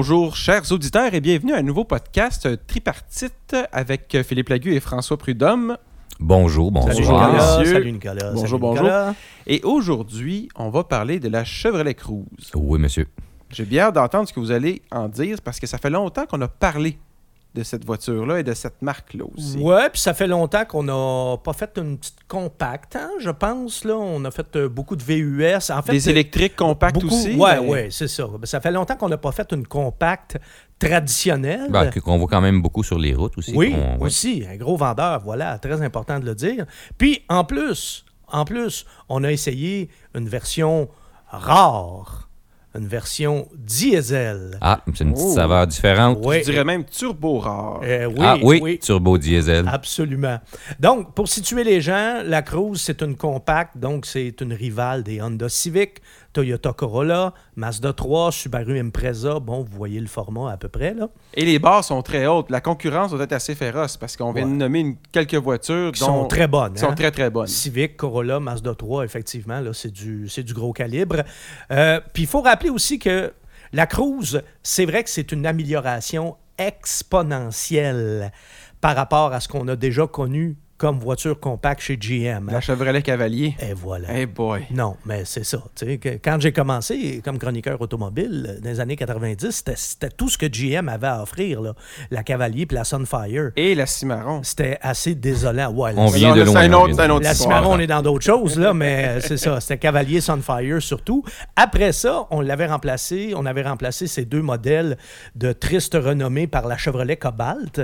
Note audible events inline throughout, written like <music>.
Bonjour, chers auditeurs, et bienvenue à un nouveau podcast euh, tripartite avec euh, Philippe Lagu et François Prudhomme. Bonjour, Salut, bonsoir. Nicolas. Monsieur. Salut Nicolas. Bonjour, Salut, bonjour. Nicolas. Et aujourd'hui, on va parler de la Chevrolet Cruze. Oui, monsieur. J'ai bien hâte d'entendre ce que vous allez en dire parce que ça fait longtemps qu'on a parlé de cette voiture-là et de cette marque-là aussi. Ouais, puis ça fait longtemps qu'on n'a pas fait une petite compacte, hein, je pense. Là. On a fait euh, beaucoup de VUS. En fait, Des euh, électriques compacts beaucoup- aussi. Mais- ouais, c'est ça. Ben, Ça fait longtemps qu'on n'a pas fait une compacte traditionnelle. Ben, que- qu'on voit quand même beaucoup sur les routes aussi. oui, ouais. aussi, un gros vendeur, voilà, très important de le dire. Puis en plus, en plus, on a essayé une version rare, une version diesel. Ah, c'est une petite Oh. saveur différente. Je dirais même turbo rare. Euh, oui, ah oui, oui. turbo diesel. Absolument. Donc, pour situer les gens, la Cruze, c'est une compacte, donc c'est une rivale des Honda Civic, Toyota Corolla, Mazda 3, Subaru Impreza. Bon, vous voyez le format à peu près, là. Et les barres sont très hautes. La concurrence doit être assez féroce parce qu'on vient Ouais. de nommer une- quelques voitures Qui dont- sont très bonnes. qui sont hein? très très bonnes. Civic, Corolla, Mazda 3, effectivement, là, c'est du, c'est du gros calibre. Euh, Puis il faut rappeler aussi que la Cruze, c'est vrai que c'est une amélioration exponentielle par rapport à ce qu'on a déjà connu comme voiture compacte chez GM. hein. La Chevrolet Cavalier. Et voilà. Hey boy. Non, mais c'est ça. tu sais, que- Quand j'ai commencé comme chroniqueur automobile dans les années 90, c'était- tout ce que GM avait à offrir. Là. La Cavalier puis la Sunfire. Et la Cimarron. C'était assez désolant. Ouais, On la- vient de loin. c'est un on autre- vient de- la. Cimarron, on est dans d'autres choses, là, mais euh, c'est ça. C'était Cavalier Sunfire surtout. Après ça, on l'avait remplacé. On avait remplacé ces deux modèles de triste renommée par la Chevrolet Cobalt.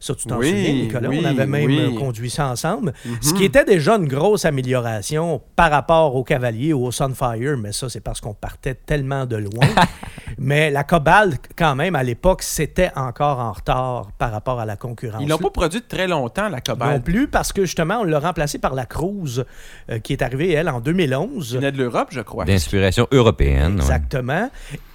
Ça, tu t'en Oui, souviens, Nicolas? oui, on avait même oui. euh, conduit ça ensemble. Ce qui était déjà une grosse amélioration par rapport au Cavalier ou au Sunfire, mais ça, c'est parce qu'on partait tellement de loin. <laughs> mais la Cobalt, quand même, à l'époque, c'était encore en retard par rapport à la concurrence. Ils l'ont pas produit très longtemps, la Non Cobalt. plus, parce que justement, on l'a remplacé par la Cruze, euh, qui est arrivée, elle, en 2011. Ils venaient de l'Europe, je crois. D'inspiration européenne. ouais.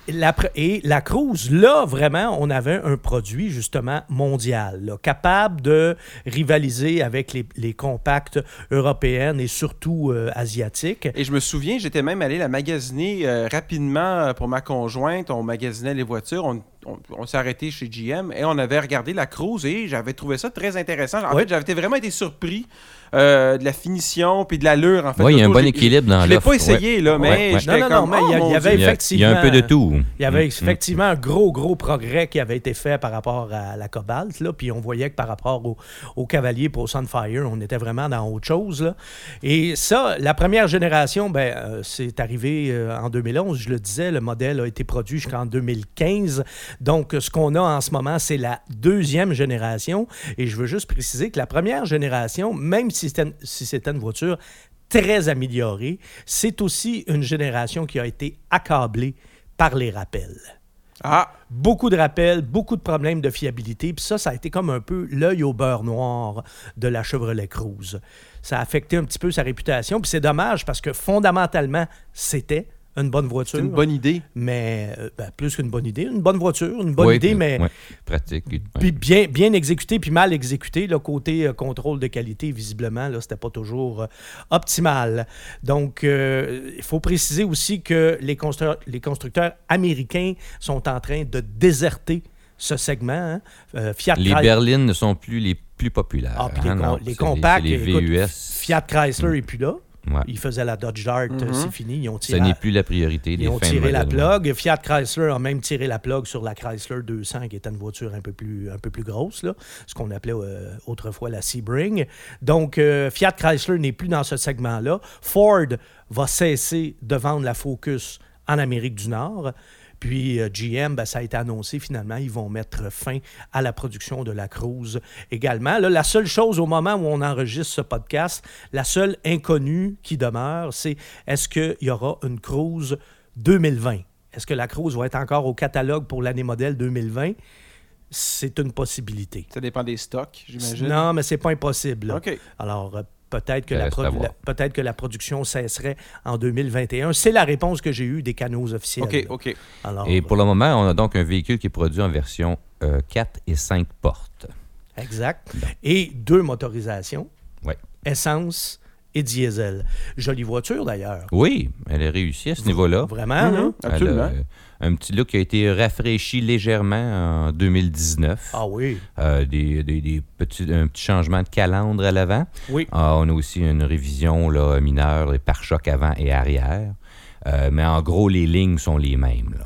La et la Cruze, là, vraiment, on avait un produit, justement, mondial, là, capable de rivaliser avec les, les compacts européennes et surtout euh, asiatiques. Et je me souviens, j'étais même allé la magasiner euh, rapidement pour ma conjointe. On magasinait les voitures. On, on- on s'est arrêté chez GM et on avait regardé la Cruze et j'avais trouvé ça très intéressant. En fait, j'avais été vraiment été surpris euh, de la finition puis de l'allure. En fait, Oui, il y a un bon équilibre dans Je l'ai l'offre. pas essayé, là, mais Ouais, ouais. j'étais Non, non, non, mais oh, il y avait y a- il y a un peu de tout. Il y avait effectivement un gros, gros progrès qui avait été fait par rapport à la Cobalt. Là, puis on voyait que par rapport au, au Cavalier pour Sunfire, on était vraiment dans autre chose. là. Et ça, la première génération, ben, euh, c'est arrivé euh, en 2011. Je le disais, le modèle a été produit jusqu'en 2015. Donc, ce qu'on a en ce moment, c'est la deuxième génération. Et je veux juste préciser que la première génération, même si si c'était une voiture très améliorée, c'est aussi une génération qui a été accablée par les rappels. Ah, Beaucoup de rappels, beaucoup de problèmes de fiabilité. Puis ça, ça a été comme un peu l'œil au beurre noir de la Chevrolet Cruze. Ça a affecté un petit peu sa réputation. Puis c'est dommage parce que fondamentalement, c'était une bonne voiture. c'est une bonne idée. Mais euh, ben, plus qu'une bonne idée. Une bonne voiture, une bonne Oui, idée, mais ouais, pratique. puis bien, bien exécuté, puis mal exécuté. Le côté euh, contrôle de qualité, visiblement, là, c'était pas toujours euh, optimal. Donc, euh, il faut préciser aussi que les, constru- les constructeurs américains sont en train de déserter ce segment. hein. Euh, Fiat Les Chrysler- berlines ne sont plus les plus populaires. Ah, les, hein, com- non, les compacts, les écoute, VUS. Fiat Chrysler n'est plus là. Ouais. Ils faisaient la Dodge Dart, euh, Mhm. c'est fini. Ils ont Ce tiré, n'est plus la priorité des ils ont tiré la plug. Fiat Chrysler a même tiré la plug sur la Chrysler 200, qui était une voiture un peu plus, un peu plus grosse, là, ce qu'on appelait euh, autrefois la Sebring. Donc, euh, Fiat Chrysler n'est plus dans ce segment-là. Ford va cesser de vendre la Focus en Amérique du Nord. Puis euh, GM, ben, ça a été annoncé finalement, ils vont mettre fin à la production de la Cruze également. Là, la seule chose au moment où on enregistre ce podcast, la seule inconnue qui demeure, c'est est-ce qu'il y aura une Cruze 2020? Est-ce que la Cruze va être encore au catalogue pour l'année modèle 2020? C'est une possibilité. Ça dépend des stocks, j'imagine. Non, mais c'est pas impossible. là. OK. Alors, euh, peut-être que, la que la production cesserait en 2021. C'est la réponse que j'ai eue des canaux officiels. OK, OK. Alors, Et pour le moment, on a donc un véhicule qui est produit en version euh, 4 et 5 portes. Exact. Et deux motorisations. Ouais. Essence et diesel. Jolie voiture d'ailleurs. Oui, elle a réussi à ce niveau-là. Vraiment? Mhm, absolument. Elle a, euh, un petit look qui a été rafraîchi légèrement en 2019. Ah oui. Euh, des, des- des petits, un petit changement de calandre à l'avant. Oui. Ah, on a aussi une révision là, mineure, les pare-chocs avant et arrière. Euh, mais en gros, les lignes sont les mêmes. Là.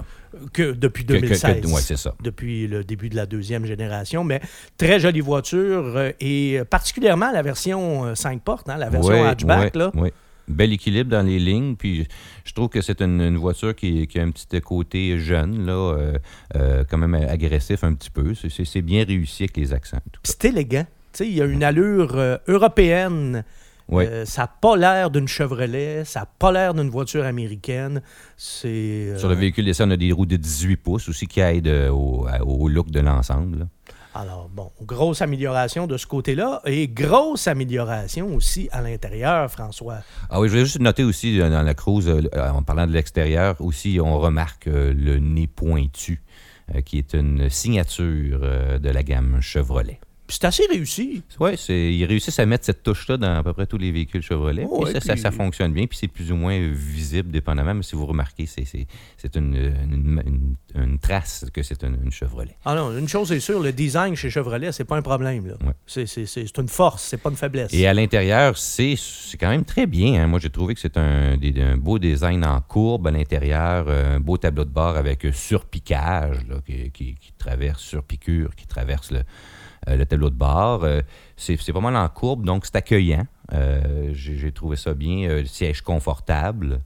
Que depuis Que- que- que- 2016. ouais, c'est ça. Depuis le début de la deuxième génération. Mais très jolie voiture euh, et particulièrement la version euh, 5 portes, hein, la version Ouais, hatchback. ouais, là. ouais. Bel équilibre dans les lignes. Puis je trouve que c'est une, une voiture qui, qui a un petit côté jeune, là, euh, euh, quand même agressif un petit peu. C'est- bien réussi avec les accents. C'est élégant. Tu sais, il y a une allure euh, européenne. Euh, ça n'a pas l'air d'une Chevrolet, ça n'a pas l'air d'une voiture américaine. C'est. euh, Sur le véhicule d'essai, on a des roues de 18 pouces aussi qui aident euh, au, au look de l'ensemble. Alors, bon, grosse amélioration de ce côté-là et grosse amélioration aussi à l'intérieur, François. Ah oui, je voulais juste noter aussi dans la cruise, en parlant de l'extérieur, aussi on remarque le nez pointu, qui est une signature de la gamme Chevrolet. C'est assez réussi. Oui, ils réussissent à mettre cette touche-là dans à peu près tous les véhicules Chevrolet. Oh, puis ça, ça- puis- ça fonctionne bien, puis c'est plus ou moins visible dépendamment, mais si vous remarquez, c'est, une, une- une- une trace que c'est une, Chevrolet. Ah non, une chose est sûre, le design chez Chevrolet, c'est pas un problème. Ouais. C'est, une force, c'est pas une faiblesse. Et à l'intérieur, c'est, quand même très bien. hein. Moi, j'ai trouvé que c'est un, un beau design en courbe à l'intérieur, euh, un beau tableau de bord avec euh, surpiquage là, qui, qui- qui traverse, surpiqûre, qui traverse le, le tableau de bord. Euh, c'est, mal en courbe, donc c'est accueillant. Euh, j'ai, trouvé ça bien. Euh, le siège confortable.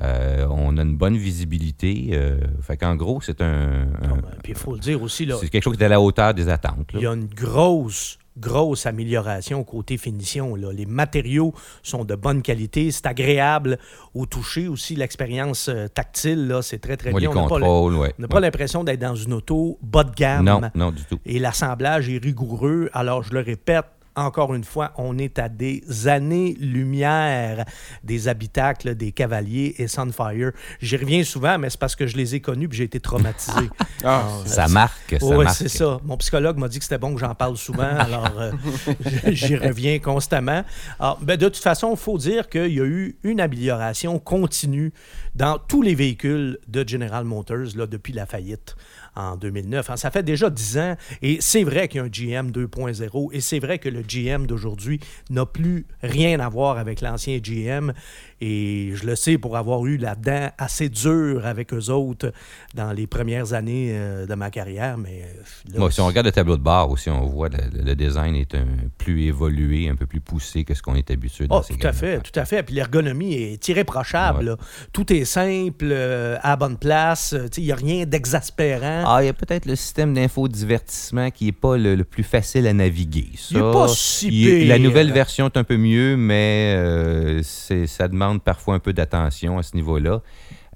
Euh, on a une bonne visibilité. Euh, fait qu'en gros, c'est un, un- ben, Puis il faut le dire aussi, c'est quelque chose qui est à la hauteur des attentes. là. il y a une grosse, grosse amélioration côté finition. là. Les matériaux sont de bonne qualité, c'est agréable au toucher aussi. L'expérience euh, tactile, là, c'est très, très Ouais, bien. On n'a pas ouais. pas l'impression d'être dans une auto bas de gamme. Non, non, du tout. Et l'assemblage est rigoureux. Alors, je le répète, encore une fois, on est à des années-lumière des habitacles des Cavaliers et Sunfire. J'y reviens souvent, mais c'est parce que je les ai connus et j'ai été traumatisé. <laughs> Ah, Ça marque, ça c'est ça. Mon psychologue m'a dit que c'était bon que j'en parle souvent, <laughs> alors euh, <laughs> j'y reviens constamment. Alors, ben, de toute façon, il faut dire qu'il y a eu une amélioration continue dans tous les véhicules de General Motors là, depuis la faillite en 2009. Hein, Ça fait déjà 10 ans et c'est vrai qu'il y a un GM 2.0 et c'est vrai que le GM d'aujourd'hui n'a plus rien à voir avec l'ancien GM et je le sais pour avoir eu la dent assez dure avec eux autres dans les premières années euh, de ma carrière, mais euh, là, Bon, si on regarde le tableau de bord aussi, on voit le, le design est un plus évolué, un peu plus poussé que ce qu'on est habitué dans Oh, ces tout à fait, tout à fait. Puis l'ergonomie est irréprochable. Ouais. Tout est simple, euh, à la bonne place. Il n'y a rien d'exaspérant. Ah, il y a peut-être le système d'infodivertissement qui n'est pas le, le plus facile à naviguer. Ça, Il est pas si il est- La pire. nouvelle version est un peu mieux, mais euh, c'est- ça demande parfois un peu d'attention à ce niveau-là.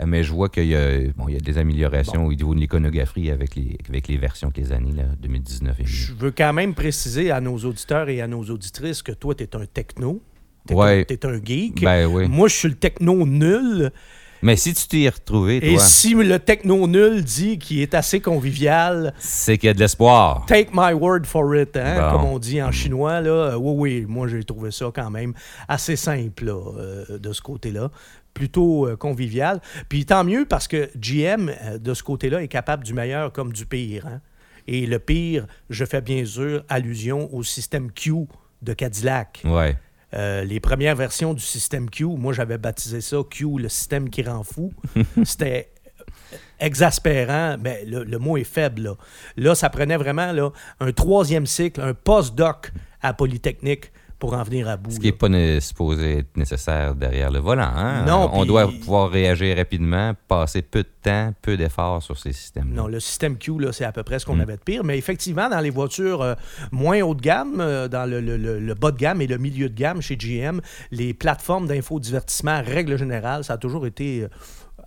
Euh, Mais je vois qu'il y, a- bon, y a des améliorations au niveau de l'iconographie avec les, avec les versions que les années là, 2019 et Je veux quand même préciser à nos auditeurs et à nos auditrices que toi, tu es un techno. Tu es, Ouais. un, geek. Ben. Moi, je suis le techno nul. Mais si tu t'y es retrouvé, Et toi, si le techno nul dit qu'il est assez convivial, c'est qu'il y a de l'espoir. Take my word for it, hein, Bon. comme on dit en chinois. Là. Oui, oui, moi j'ai trouvé ça quand même assez simple là, euh, de ce côté-là. Plutôt euh, convivial. Puis tant mieux parce que GM, euh, de ce côté-là, est capable du meilleur comme du pire. hein. Et le pire, je fais bien sûr allusion au système Q de Cadillac. Ouais. Euh, les premières versions du système Q, moi j'avais baptisé ça Q, le système qui rend fou. <laughs> C'était exaspérant, mais le, le mot est faible. Là. là, ça prenait vraiment là, un troisième cycle, un post-doc à Polytechnique pour en venir à bout. Ce qui n'est là. pas supposé être nécessaire derrière le volant. hein. Non, On doit pouvoir réagir rapidement, passer peu de temps, peu d'efforts sur ces systèmes. Non, le système Q, là, c'est à peu près ce qu'on Mm. avait de pire. Mais effectivement, dans les voitures euh, moins haut de gamme, euh, dans le, le- le- le bas de gamme et le milieu de gamme chez GM, les plateformes d'infodivertissement, règle générale, ça a toujours été euh,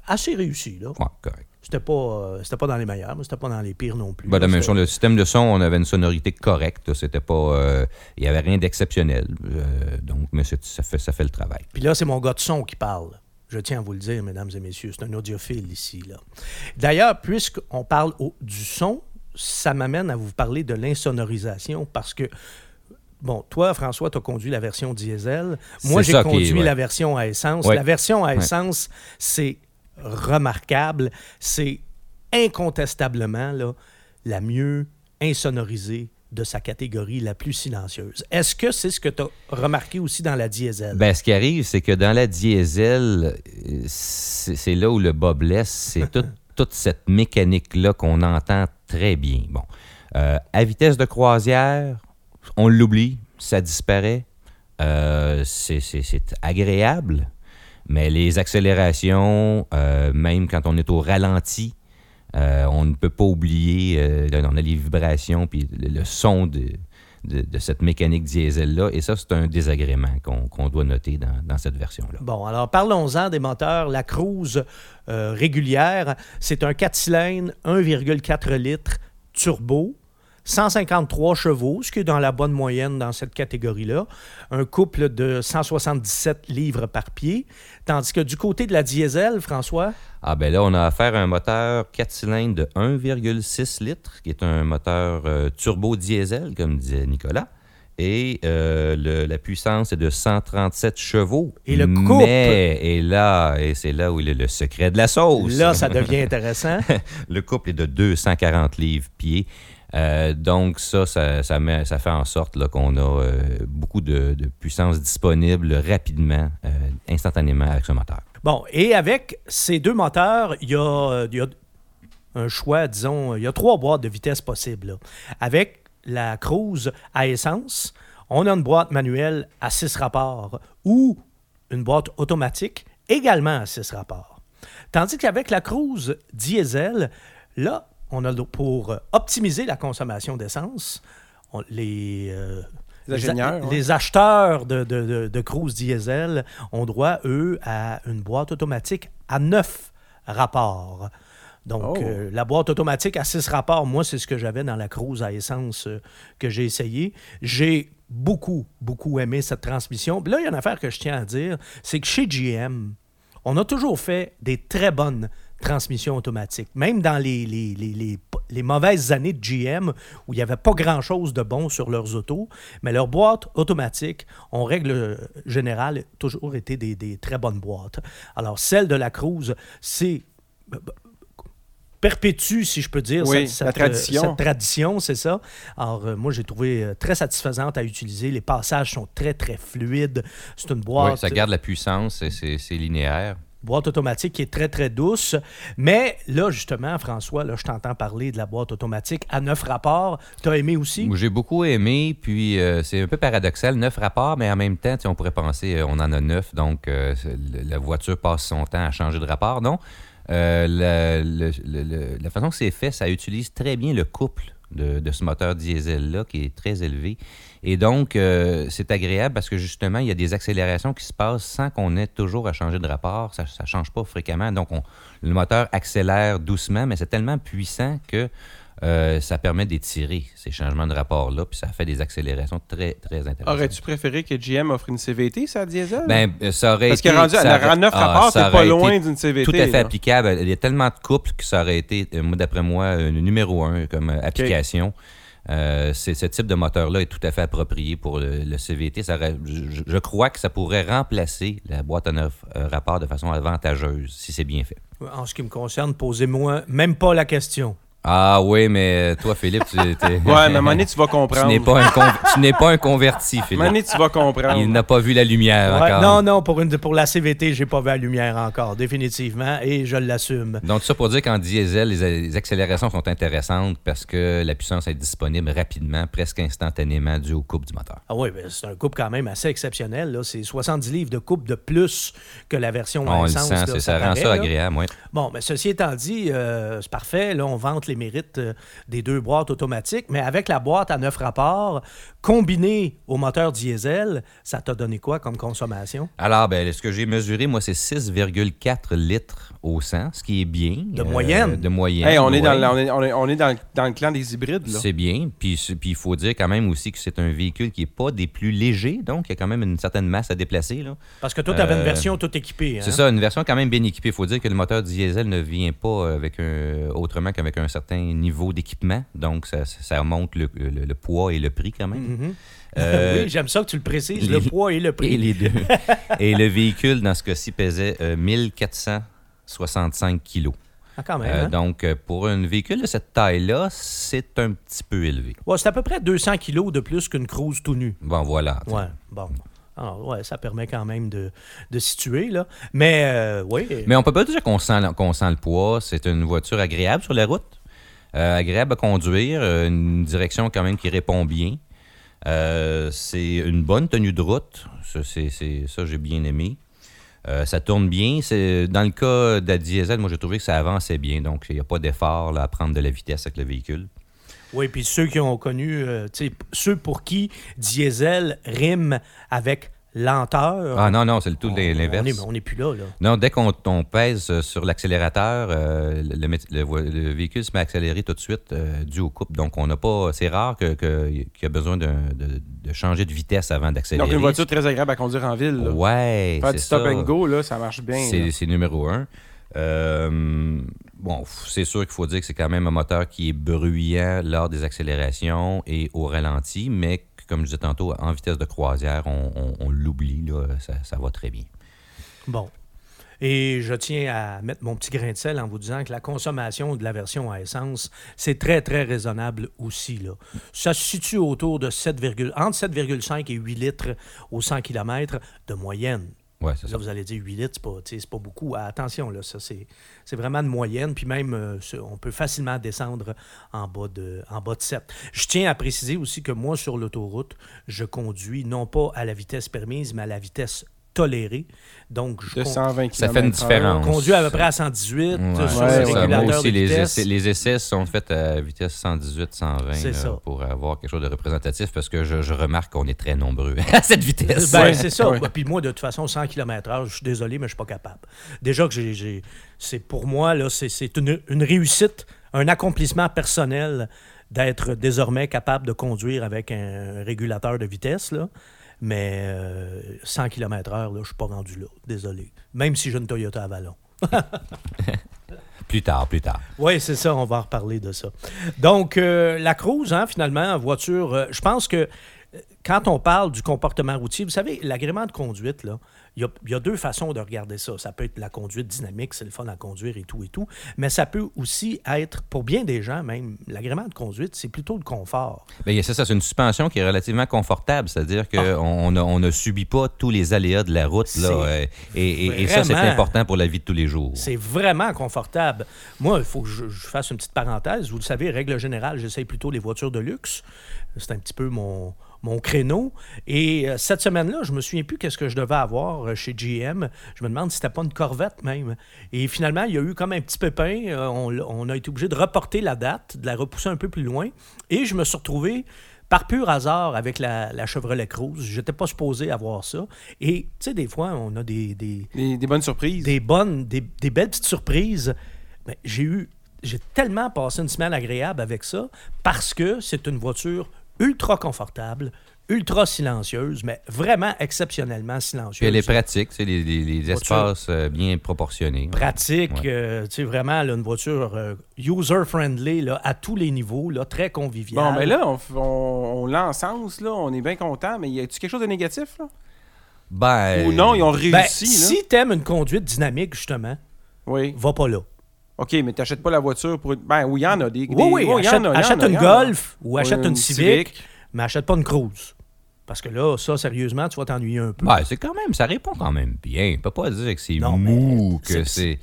assez réussi. Là. Ouais, correct. C'était pas, euh, c'était pas dans les meilleurs, mais c'était pas dans les pires non plus. Ben, là. même chose, le système de son, on avait une sonorité correcte. C'était pas, euh, il n'y avait rien d'exceptionnel. Euh, donc, mais ça fait, ça fait le travail. Puis là, c'est mon gars de son qui parle. Je tiens à vous le dire, mesdames et messieurs. C'est un audiophile ici. Là. D'ailleurs, puisqu'on parle au- du son, ça m'amène à vous parler de l'insonorisation parce que bon, toi, François, tu as conduit la version diesel. Moi, j'ai est- conduit ouais. la version à essence. Ouais. La version à Ouais. essence, c'est remarquable. C'est incontestablement là, la mieux insonorisée de sa catégorie la plus silencieuse. Est-ce que c'est ce que tu as remarqué aussi dans la diesel? Ben, ce qui arrive, c'est que dans la diesel, euh, c'est là où le bas blesse. C'est tout- <laughs> toute cette mécanique-là qu'on entend très bien. Bon. Euh, à vitesse de croisière, on l'oublie, ça disparaît. Euh, c'est agréable, mais les accélérations, euh, même quand on est au ralenti, euh, on ne peut pas oublier, euh, on a les vibrations puis le, son de, de- cette mécanique diesel-là. Et ça, c'est un désagrément qu'on doit noter dans, dans cette version-là. Bon, alors parlons-en des moteurs. La Cruise régulière, c'est un 4 cylindres, 1,4 litres turbo. 153 chevaux, ce qui est dans la bonne moyenne dans cette catégorie-là. Un couple de 177 livres par pied. Tandis que du côté de la diesel, François, Ah ben là, on a affaire à un moteur 4 cylindres de 1,6 litres, qui est un moteur euh, turbo diesel, comme disait Nicolas. Et euh, le- la puissance est de 137 chevaux. Et le couple- Mais, et là, et c'est là où il est le secret de la sauce. là, ça devient intéressant. <laughs> le couple est de 240 livres pieds. Euh, donc ça, ça, ça, fait en sorte qu'on a euh, beaucoup de, puissance disponible rapidement, euh, instantanément avec ce moteur. Bon, et avec ces deux moteurs, il y y a un choix, disons, il y a trois boîtes de vitesse possibles. Avec la Cruise à essence, on a une boîte manuelle à 6 rapports ou une boîte automatique également à 6 rapports. Tandis qu'avec la Cruise diesel, là, on a pour optimiser la consommation d'essence, les, euh, Les ingénieurs, a- ouais. les acheteurs de, de, de, de Cruise diesel ont droit, eux, à une boîte automatique à 9 rapports. Donc, Oh. euh, la boîte automatique à 6 rapports, moi, c'est ce que j'avais dans la Cruise à essence euh, que j'ai essayé. J'ai beaucoup, beaucoup aimé cette transmission. Puis là, il y a une affaire que je tiens à dire, c'est que chez GM, on a toujours fait des très bonnes transmissions automatiques. Même dans les, les, les- les- les mauvaises années de GM, où il n'y avait pas grand-chose de bon sur leurs autos, mais leurs boîtes automatiques, en règle générale, toujours été des, des très bonnes boîtes. Alors, celle de la Cruise, c'est perpétue, si je peux dire, Oui, cette, la cette, euh, tradition. cette tradition, c'est ça. Alors, euh, moi, j'ai trouvé euh, très satisfaisante à utiliser. Les passages sont très, très fluides. C'est une boîte, Oui, ça garde la puissance, c'est linéaire. Boîte automatique qui est très, très douce. Mais là, justement, François, là, je t'entends parler de la boîte automatique à neuf rapports. Tu as aimé aussi? J'ai beaucoup aimé, puis euh, c'est un peu paradoxal, neuf rapports, mais en même temps, on pourrait penser euh, on en a neuf, donc euh, la voiture passe son temps à changer de rapport. Non? La, façon que c'est fait, ça utilise très bien le couple de, de ce moteur diesel-là qui est très élevé. Et donc, euh, c'est agréable parce que justement, il y a des accélérations qui se passent sans qu'on ait toujours à changer de rapport. Ça ne change pas fréquemment. Donc, on- le moteur accélère doucement, mais c'est tellement puissant que euh, ça permet d'étirer ces changements de rapport-là, puis ça fait des accélérations très, très intéressantes. Aurais-tu préféré que GM offre une CVT, ça, diesel? Ben, euh, ça aurait Parce été... qu'elle rendu, aurait- rend 9 ah, rapports, t'es pas loin d'une CVT. Tout à fait là. applicable. Il y a tellement de couples que ça aurait été, d'après moi, numéro un comme application. Euh, ce type de moteur-là est tout à fait approprié pour le, CVT. Je, crois que ça pourrait remplacer la boîte à neuf euh, rapports de façon avantageuse si c'est bien fait. En ce qui me concerne, posez-moi même pas la question. Ah oui, mais toi, Philippe, tu t'es- <laughs> Ouais, mais à donné, tu vas <laughs> tu comprendre. n'es pas, un con- tu n'es pas un converti, À Philippe. tu vas comprendre. Il n'a pas vu la lumière Ouais, encore. non, non, pour, une, pour la CVT, j'ai pas vu la lumière encore, définitivement, et je l'assume. Donc, ça pour dire qu'en diesel, les, les accélérations sont intéressantes parce que la puissance est disponible rapidement, presque instantanément, dû au couple du moteur. Ah oui, ben, c'est un couple quand même assez exceptionnel. là. C'est 70 livres de couple de plus que la version à On le essence. sent, là, c'est- ça rend paraît, ça agréable, oui. Bon, mais ceci étant dit, euh, c'est parfait. Là, on vante les mérites euh, des deux boîtes automatiques, mais avec la boîte à neuf rapports, combinée au moteur diesel, ça t'a donné quoi comme consommation? Alors, ben, ce que j'ai mesuré, moi, c'est 6,4 litres au 100, ce qui est bien. De moyenne. De moyenne. Hey, on, est dans, le- on est, on est- on est dans, le- dans le clan des hybrides. Là. C'est bien. Puis il faut dire quand même aussi que c'est un véhicule qui n'est pas des plus légers, donc il y a quand même une certaine masse à déplacer. Là. Parce que toi, tu avais une Euh, version toute équipée. hein? C'est ça, une version quand même bien équipée. Il faut dire que le moteur diesel ne vient pas avec un, autrement qu'avec un certain niveau d'équipement. Donc, ça, ça monte le, le- le poids et le prix quand même. Mhm. Euh, <laughs> oui, j'aime ça que tu le précises, les- le poids et le prix. et les deux. <laughs> et le véhicule, dans ce cas-ci, pesait euh, 1465 kilos. Ah, quand même. Euh, hein? donc, euh, pour un véhicule de cette taille-là, c'est un petit peu élevé. Ouais, c'est à peu près 200 kilos de plus qu'une cruise tout nu. Bon, voilà. Ouais, bon. Alors, ouais, ça permet quand même de, de situer, là. Mais, euh, oui. Mais on peut pas dire qu'on sent, le- qu'on sent le poids. C'est une voiture agréable sur la route, euh, agréable à conduire, euh, une direction quand même qui répond bien. Euh, c'est une bonne tenue de route. Ça, c'est, ça j'ai bien aimé. Euh, ça tourne bien. C'est, dans le cas de la diesel, moi, j'ai trouvé que ça avançait bien. Donc, il n'y a pas d'effort à prendre de la vitesse avec le véhicule. Oui, puis ceux qui ont connu, euh, ceux pour qui diesel rime avec lenteur. Ah non, non, c'est le tout on- l'inverse. On est, on est plus là, là. Non, dès qu'on on pèse euh, sur l'accélérateur, euh, le, le véhicule se met à accélérer tout de suite euh, dû aux coupes. Donc, on n'a pas. C'est rare que- que- qu'il y a besoin de, de changer de vitesse avant d'accélérer. Donc, une voiture très agréable à conduire en ville. là. Ouais, Faire du stop ça. and go, là, ça marche bien. C'est numéro un. Euh, bon, c'est sûr qu'il faut dire que c'est quand même un moteur qui est bruyant lors des accélérations et au ralenti, mais comme je disais tantôt, en vitesse de croisière, on, l'oublie, ça, va très bien. Bon. Et je tiens à mettre mon petit grain de sel en vous disant que la consommation de la version à essence, c'est très, très raisonnable aussi. Ça se situe autour de 7, entre 7,5 et 8 litres au 100 km de moyenne. Ouais, c'est ça. Là, vous allez dire 8 litres, c'est pas, c'est pas beaucoup. Ah, Attention, là, ça, c'est, c'est vraiment de moyenne. Puis même, euh, on peut facilement descendre en bas, de, en bas de 7. Je tiens à préciser aussi que moi, sur l'autoroute, je conduis non pas à la vitesse permise, mais à la vitesse tolérée. Donc, je De con- 120 km Ça fait une différence. conduis à peu près à 118 Ouais, sur Ouais, le régulateur Moi aussi, de les vitesse. essais, les essais sont faits à vitesse 118, 120 C'est là, ça. pour avoir quelque chose de représentatif parce que je, je remarque qu'on est très nombreux <laughs> à cette vitesse. Ben, Ouais, c'est ça. ouais. Puis moi, de toute façon, 100 km/h, je suis désolé, mais je suis pas capable. Déjà que j'ai. c'est pour moi, là, c'est, c'est une, une réussite, un accomplissement personnel d'être désormais capable de conduire avec un régulateur de vitesse, là. Mais euh, 100 km/h, là, je suis pas rendu là. Désolé. Même si j'ai une Toyota Avalon. <laughs> Plus tard, plus tard. Oui, c'est ça, on va en reparler de ça. Donc, euh, la cruise, hein, finalement, voiture, euh, je pense que euh, quand on parle du comportement routier, vous savez, l'agrément de conduite, là, il y a, il y a deux façons de regarder ça. Ça peut être la conduite dynamique, c'est le fun à conduire et tout et tout, mais ça peut aussi être, pour bien des gens même, l'agrément de conduite, c'est plutôt le confort. Ben, c'est ça, c'est une suspension qui est relativement confortable, c'est-à dire Ah. qu'on ne on ne subit pas tous les aléas de la route. Là, euh, et, et- et ça, c'est important pour la vie de tous les jours. C'est vraiment confortable. Moi, il faut que je, je fasse une petite parenthèse. Vous le savez, règle générale, j'essaye plutôt les voitures de luxe. C'est un petit peu mon, mon créneau. Et euh, cette semaine-là, je me souviens plus qu'est-ce que je devais avoir euh, chez GM. Je me demande si c'était pas une Corvette même. Et finalement, il y a eu comme un petit pépin. Euh, on, a été obligé de reporter la date, de la repousser un peu plus loin. Et je me suis retrouvé par pur hasard avec la, la Chevrolet Cruze. J'étais pas supposé avoir ça. Et tu sais, des fois, on a des- des, Des, des bonnes surprises. des bonnes, des, des belles petites surprises. Mais j'ai eu, j'ai tellement passé une semaine agréable avec ça parce que c'est une voiture ultra confortable, ultra silencieuse, mais vraiment exceptionnellement silencieuse. Puis elle est pratique, tu sais, les, les- les Voiture. espaces euh, bien proportionnés. pratique, Ouais. euh, tu sais, vraiment là, une voiture euh, user-friendly là, à tous les niveaux, là, très conviviale. Bon, mais là, on, on, on l'encense, là, on est bien content, mais y a-tu quelque chose de négatif, là? Ben, Ou non, ils ont Ben, réussi, là? si t'aimes une conduite dynamique, justement, Oui. va pas là. OK, mais t'achètes pas la voiture pour... une- Ben, oui, il y en a des... Oui, des- oui, il y en achète, y en achète a, une il y en a. Golf ou achète une, Civic, mais achète pas une Cruise. Parce que là, ça, sérieusement, tu vas t'ennuyer un peu. ben, c'est quand même, ça répond quand même bien. On peut pas dire que c'est Non, mou, que c'est- c'est...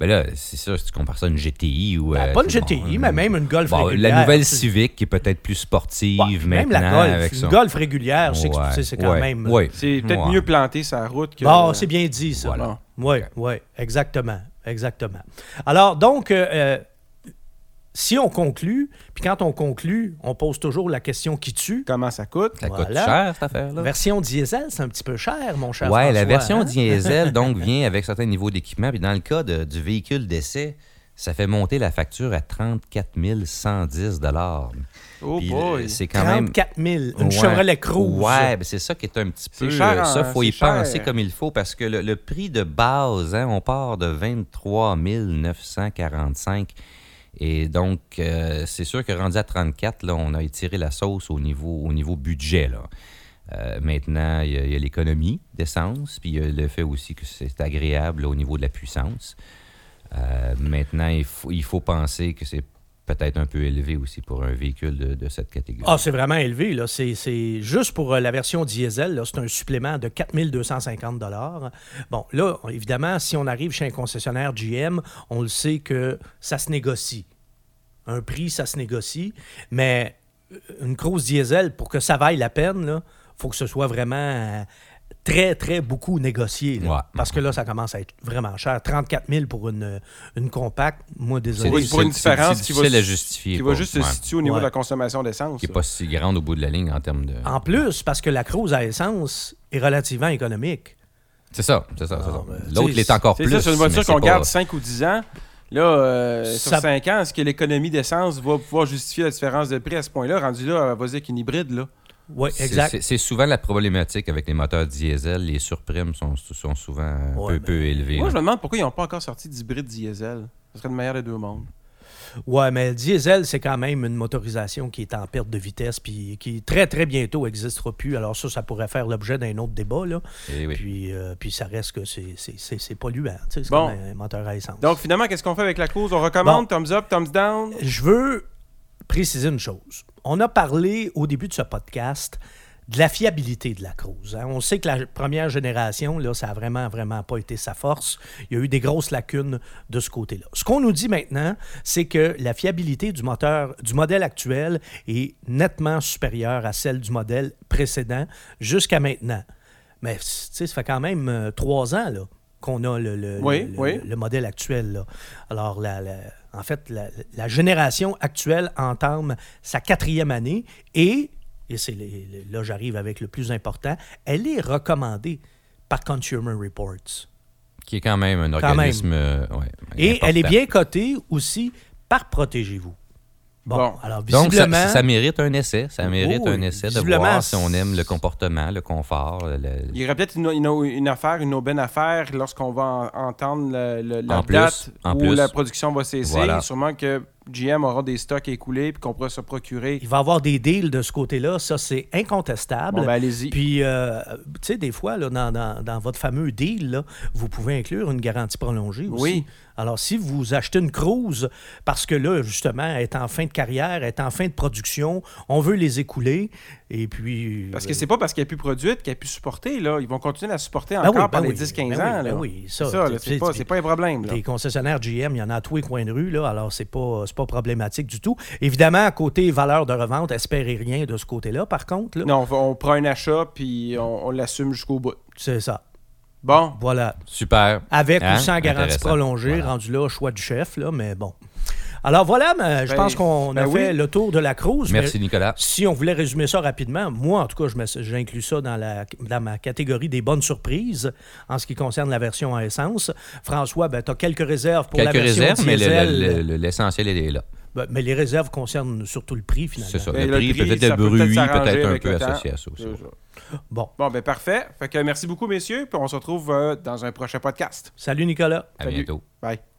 Ben là, c'est ça, si tu compares ça à une GTI ou... Ben, euh, pas une GTI, mais même une Golf bon, régulière. La nouvelle c'est- Civic qui est peut-être plus sportive Ouais, même maintenant. la Golf. avec une son- Golf régulière, je sais que Ouais, tu sais, c'est quand ouais, même... ouais. C'est peut-être Ouais. mieux planté sa route que... Bon, c'est bien dit, ça. Voilà. Oui, oui, exactement. Exactement. Alors, donc, euh, euh, si on conclut, puis quand on conclut, on pose toujours la question qui tue. Comment ça coûte? Ça coûte cher, cette affaire-là. Version diesel, c'est un petit peu cher, mon cher Ouais, la version hein? diesel, <laughs> donc, vient avec certains niveaux d'équipement. Puis dans le cas de- du véhicule d'essai, ça fait monter la facture à 34 110 Oh Puis, boy! euh, C'est quand même... 34 000. Une Ouais. Chevrolet Cruze. Ouais, ben c'est ça qui est un petit peu. cher, euh, ça, hein, faut y cher. penser comme il faut parce que le, le prix de base, hein, on part de 23 945. Et donc, euh, c'est sûr que rendu à 34, là, on a étiré la sauce au niveau, au niveau budget. Là. Euh, maintenant, il y a, il y a l'économie d'essence, puis il y a le fait aussi que c'est agréable au niveau de la puissance. Euh, maintenant, il faut, penser que c'est peut-être un peu élevé aussi pour un véhicule de, cette catégorie. Ah, c'est vraiment élevé. Là. C'est, juste pour euh, la version diesel, là, c'est un supplément de 4250 Bon, là, évidemment, si on arrive chez un concessionnaire GM, on le sait que ça se négocie. Un prix, ça se négocie, mais euh, une grosse diesel, pour que ça vaille la peine, il faut que ce soit vraiment très, très beaucoup négocié. là. Ouais. Parce que là, ça commence à être vraiment cher. 34 000 pour une, une compacte, moi, désolé. Oui, pour une c'est- différence c'est qui va difficile à s- justifier. Qui va juste se situer au niveau Ouais. de la consommation d'essence. Qui n'est pas si grande au bout de la ligne en termes de. En plus, parce que la cruise à essence est relativement économique. C'est ça, c'est ça. c'est ça. Ah, ben, L'autre tu sais, l'est encore C'est plus. ça, c'est une voiture c'est qu'on pas- garde 5 ou 10 ans. Là, euh, sur Ça- 5 ans, est-ce que l'économie d'essence va pouvoir justifier la différence de prix à ce point-là? Rendu là, euh, vas-y avec une hybride, là. Oui, C'est- exact. C'est souvent la problématique avec les moteurs diesel. Les surprimes sont, sont souvent un Ouais, peu, peu mais- élevées. Moi, là. je me demande pourquoi ils n'ont pas encore sorti d'hybride diesel. Ce serait le meilleur des deux mondes. Ouais, mais le diesel, c'est quand même une motorisation qui est en perte de vitesse puis qui très, très bientôt n'existera plus. Alors ça, ça pourrait faire l'objet d'un autre débat. Là. Eh oui. Puis, euh, puis ça reste que c'est- polluant. C'est Bon. comme un moteur à essence. Donc, finalement, qu'est-ce qu'on fait avec la cruise? On recommande, thumbs up, thumbs down? Je veux préciser une chose. On a parlé au début de ce podcast de la fiabilité de la cruise. hein. On sait que la première génération, là, ça n'a vraiment, vraiment pas été sa force. Il y a eu des grosses lacunes de ce côté-là. Ce qu'on nous dit maintenant, c'est que la fiabilité du moteur, du modèle actuel est nettement supérieure à celle du modèle précédent jusqu'à maintenant. Mais tu sais, ça fait quand même euh, trois ans là, qu'on a le, le- Oui, le- oui. le modèle actuel. là. Alors, la- la- en fait, la, la génération actuelle entame sa quatrième année et, et c'est là j'arrive avec le plus important, elle est recommandée par Consumer Reports. Qui est quand même un Quand organisme. euh, ouais, Et important. elle est bien cotée aussi par Protégez-vous. Bon, Bon. alors Donc, ça, visiblement... ça mérite un essai. Ça mérite un essai de visiblement, voir si on aime le comportement, le confort. le- Il y aurait peut-être une, une- une affaire, une aubaine affaire lorsqu'on va en- entendre le- le- la En plus, date en où plus. la production va cesser. Voilà. Sûrement que GM aura des stocks écoulés puis qu'on pourra se procurer. Il va y avoir des deals de ce côté-là, ça c'est incontestable. Bon, ben allez-y. Puis, euh, tu sais, des fois, là, dans, dans- dans votre fameux deal, là, vous pouvez inclure une garantie prolongée aussi. Oui. Alors, si vous achetez une cruise parce que là, justement, elle est en fin de carrière, elle est en fin de production, on veut les écouler, et puis... Parce que c'est pas parce qu'elle est plus produite qu'elle est plus supportée. Là. Ils vont continuer à la supporter Ben encore oui, ben les oui, 10-15 ben ans. oui, là. ben oui, ça, c'est là, pas, pas un problème. Là. Les concessionnaires GM, il y en a à tous les coins de rue, là, alors c'est pas, pas problématique du tout. Évidemment, à côté valeur de revente, espérez rien de ce côté-là, par contre. là. Non, on, prend un achat puis on, on l'assume jusqu'au bout. C'est ça. Bon, Voilà. Super. Avec Hein? ou sans garantie prolongée, Voilà. rendu là, choix du chef, là, mais bon. Alors voilà, mais je Ben, pense qu'on a ben fait oui. le tour de la cruise. Merci, Nicolas. Si on voulait résumer ça rapidement, moi, en tout cas, j'inclus ça dans, la, dans ma catégorie des bonnes surprises en ce qui concerne la version à essence. François, ben, tu as quelques réserves pour Quelques la version réserves, mais le- diesel. le- le- l'essentiel est là. Ben, mais les réserves concernent surtout le prix, finalement. C'est ça. Ben, Le le prix, prix, peut-être le bruit, peut-être un peu associé à ça aussi. Bon, Bon, ben parfait. Fait que merci beaucoup, messieurs. Puis on se retrouve euh, dans un prochain podcast. salut Nicolas. À Salut. bientôt. Bye.